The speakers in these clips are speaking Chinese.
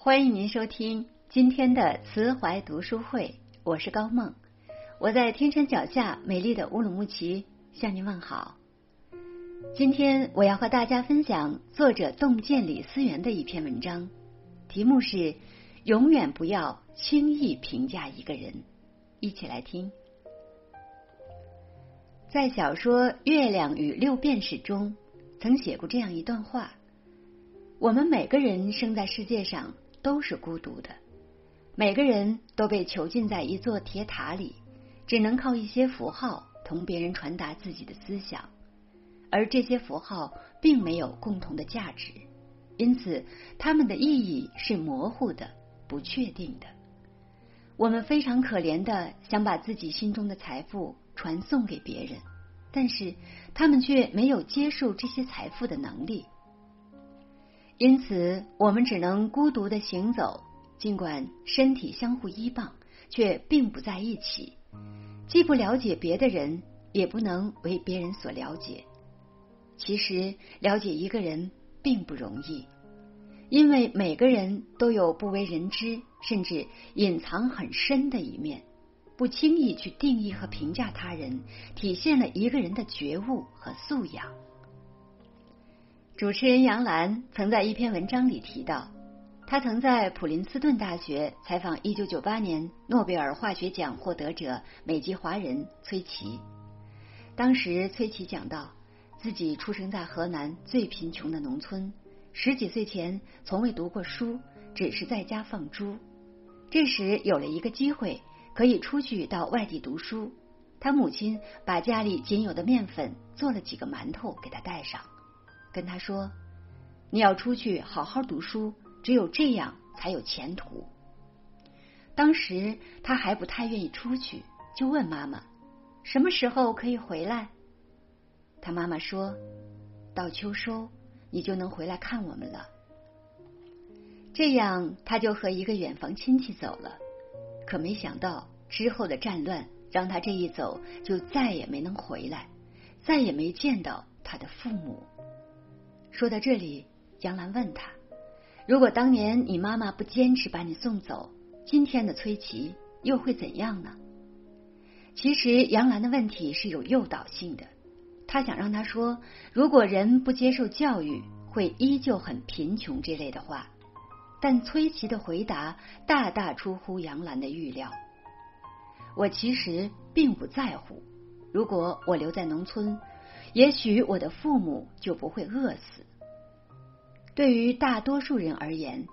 欢迎您收听今天的慈怀读书会，我是高梦，我在天山脚下美丽的乌鲁木齐向您问好。今天我要和大家分享作者洞见李思源的一篇文章，题目是“永远不要轻易评价一个人”。一起来听。在小说《月亮与六便士》中，曾写过这样一段话：我们每个人生在世界上都是孤独的，每个人都被囚禁在一座铁塔里，只能靠一些符号同别人传达自己的思想。而这些符号并没有共同的价值，因此它们的意义是模糊的、不确定的。我们非常可怜的想把自己心中的财富传送给别人，但是他们却没有接受这些财富的能力，因此我们只能孤独的行走，尽管身体相互依傍，却并不在一起，既不了解别的人，也不能为别人所了解。其实，了解一个人并不容易，因为每个人都有不为人知，甚至隐藏很深的一面。不轻易去定义和评价他人，体现了一个人的觉悟和素养。主持人杨澜曾在一篇文章里提到，他曾在普林斯顿大学采访一九九八年诺贝尔化学奖获得者美籍华人崔琦。当时崔琦讲到。自己出生在河南最贫穷的农村，十几岁前从未读过书，只是在家放猪。这时有了一个机会，可以出去到外地读书。他母亲把家里仅有的面粉做了几个馒头给他带上，跟他说：“你要出去好好读书，只有这样才有前途。”当时他还不太愿意出去，就问妈妈：“什么时候可以回来？”他妈妈说：“到秋收，你就能回来看我们了。”这样，他就和一个远房亲戚走了。可没想到，之后的战乱让他这一走就再也没能回来，再也没见到他的父母。说到这里，杨澜问他：“如果当年你妈妈不坚持把你送走，今天的崔琦又会怎样呢？”其实，杨澜的问题是有诱导性的。他想让他说：“如果人不接受教育，会依旧很贫穷。”这类的话，但崔琦的回答大大出乎杨澜的预料。我其实并不在乎，如果我留在农村，也许我的父母就不会饿死。对于大多数人而言，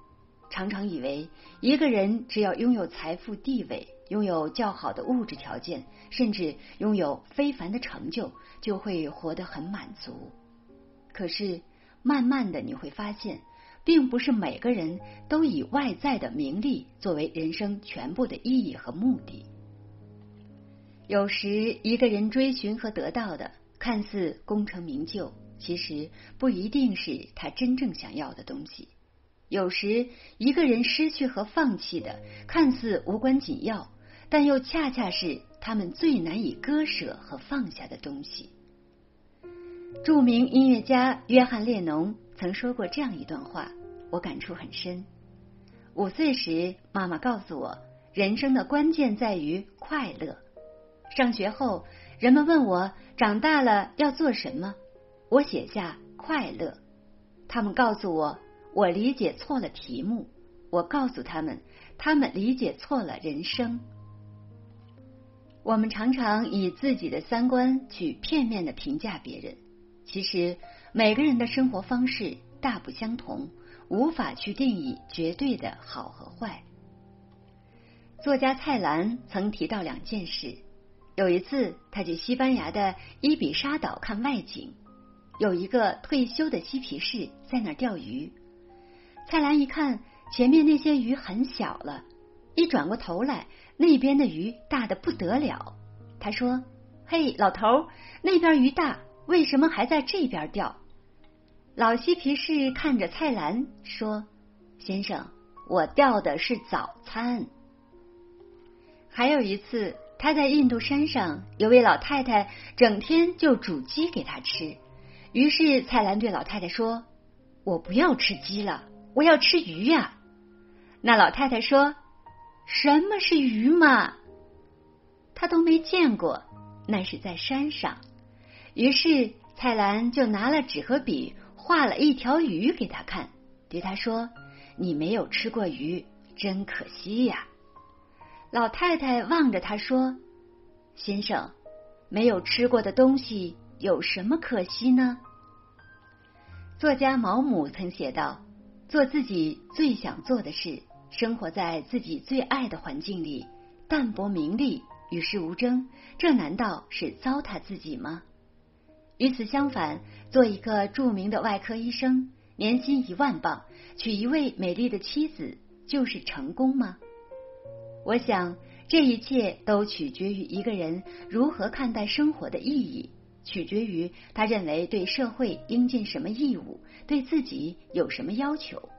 常常以为一个人只要拥有财富、地位。拥有较好的物质条件，甚至拥有非凡的成就，就会活得很满足。可是，慢慢的你会发现，并不是每个人都以外在的名利作为人生全部的意义和目的。有时，一个人追寻和得到的看似功成名就，其实不一定是他真正想要的东西。有时，一个人失去和放弃的看似无关紧要。但又恰恰是他们最难以割舍和放下的东西。著名音乐家约翰列侬曾说过这样一段话，我感触很深。五岁时，妈妈告诉我，人生的关键在于快乐。上学后，人们问我长大了要做什么，我写下快乐。他们告诉我，我理解错了题目。我告诉他们，他们理解错了人生。我们常常以自己的三观去片面的评价别人，其实每个人的生活方式大不相同，无法去定义绝对的好和坏。作家蔡澜曾提到两件事：有一次，他去西班牙的伊比沙岛看外景，有一个退休的嬉皮士在那儿钓鱼。蔡澜一看，前面那些鱼很小了。一转过头来，那边的鱼大的不得了。他说：“嘿，老头，那边鱼大，为什么还在这边钓？”老嬉皮士看着蔡澜说：“先生，我钓的是早餐。”还有一次，他在印度山上，有位老太太整天就煮鸡给他吃。于是蔡澜对老太太说：“我不要吃鸡了，我要吃鱼呀。”那老太太说：“什么是鱼嘛？他都没见过，那是在山上。”于是蔡澜就拿了纸和笔，画了一条鱼给他看，对他说：“你没有吃过鱼，真可惜呀。”老太太望着他说：“先生，没有吃过的东西有什么可惜呢？”作家毛姆曾写道：“做自己最想做的事，生活在自己最爱的环境里，淡泊名利，与世无争，这难道是糟蹋自己吗？”与此相反，做一个著名的外科医生，年薪一万镑，娶一位美丽的妻子，就是成功吗？我想，这一切都取决于一个人如何看待生活的意义，取决于他认为对社会应尽什么义务，对自己有什么要求。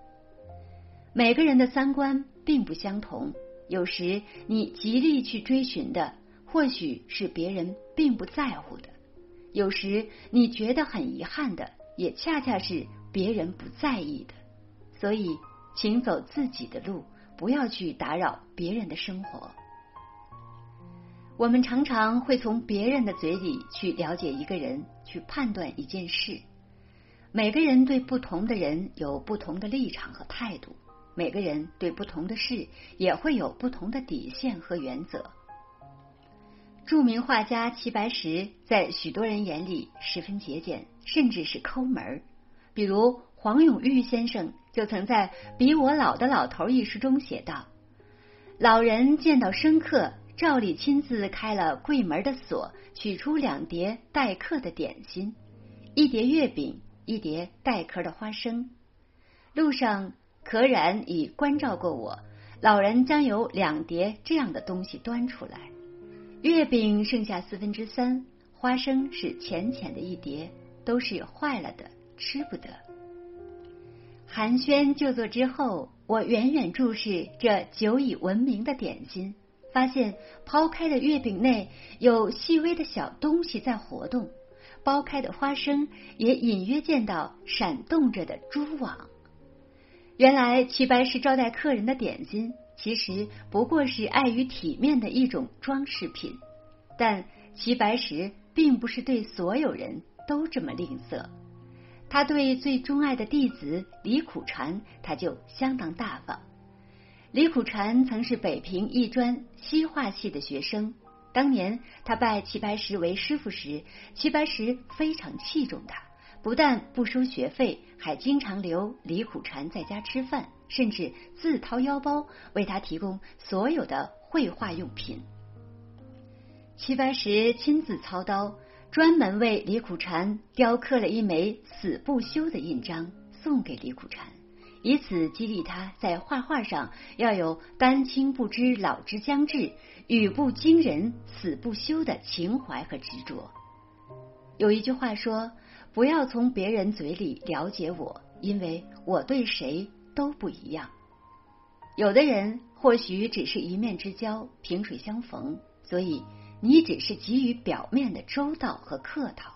每个人的三观并不相同，有时你极力去追寻的，或许是别人并不在乎的。有时你觉得很遗憾的，也恰恰是别人不在意的。所以，请走自己的路，不要去打扰别人的生活。我们常常会从别人的嘴里去了解一个人，去判断一件事。每个人对不同的人有不同的立场和态度，每个人对不同的事也会有不同的底线和原则。著名画家齐白石在许多人眼里十分节俭，甚至是抠门儿比如黄永玉先生就曾在《比我老的老头》一书中写道：“老人见到生客，照例亲自开了柜门的锁，取出两碟待客的点心，一碟月饼，一碟带壳的花生。路上可然已关照过我，老人将有两碟这样的东西端出来。”月饼剩下四分之三，花生是浅浅的一碟，都是坏了的，吃不得。寒暄就坐之后，我远远注视这久已闻名的点心，发现抛开的月饼内有细微的小东西在活动，剥开的花生也隐约见到闪动着的蛛网。原来齐白石招待客人的点心。其实不过是碍于体面的一种装饰品，但齐白石并不是对所有人都这么吝啬。他对最钟爱的弟子李苦禅，他就相当大方。李苦禅曾是北平艺专西画系的学生，当年他拜齐白石为师傅时，齐白石非常器重他。不但不收学费，还经常留李苦禅在家吃饭，甚至自掏腰包为他提供所有的绘画用品。齐白石亲自操刀，专门为李苦禅雕刻了一枚“死不休”的印章，送给李苦禅，以此激励他在画画上要有“丹青不知老之将至，语不惊人死不休”的情怀和执着。有一句话说。不要从别人嘴里了解我，因为我对谁都不一样。有的人或许只是一面之交，萍水相逢，所以你只是给予表面的周到和客套；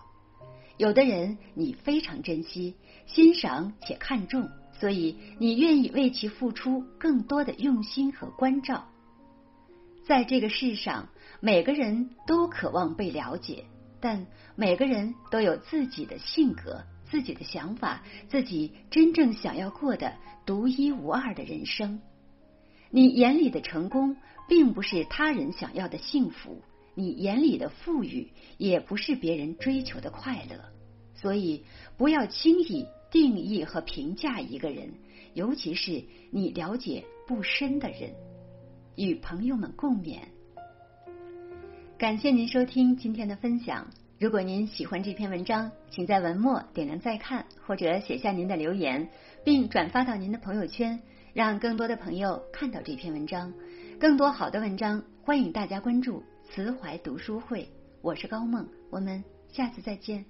有的人你非常珍惜、欣赏且看重，所以你愿意为其付出更多的用心和关照。在这个世上，每个人都渴望被了解。但每个人都有自己的性格、自己的想法、自己真正想要过的独一无二的人生。你眼里的成功，并不是他人想要的幸福；你眼里的富裕，也不是别人追求的快乐。所以，不要轻易定义和评价一个人，尤其是你了解不深的人。与朋友们共勉。感谢您收听今天的分享。如果您喜欢这篇文章，请在文末点亮再看，或者写下您的留言，并转发到您的朋友圈，让更多的朋友看到这篇文章。更多好的文章，欢迎大家关注慈怀读书会。我是高梦，我们下次再见。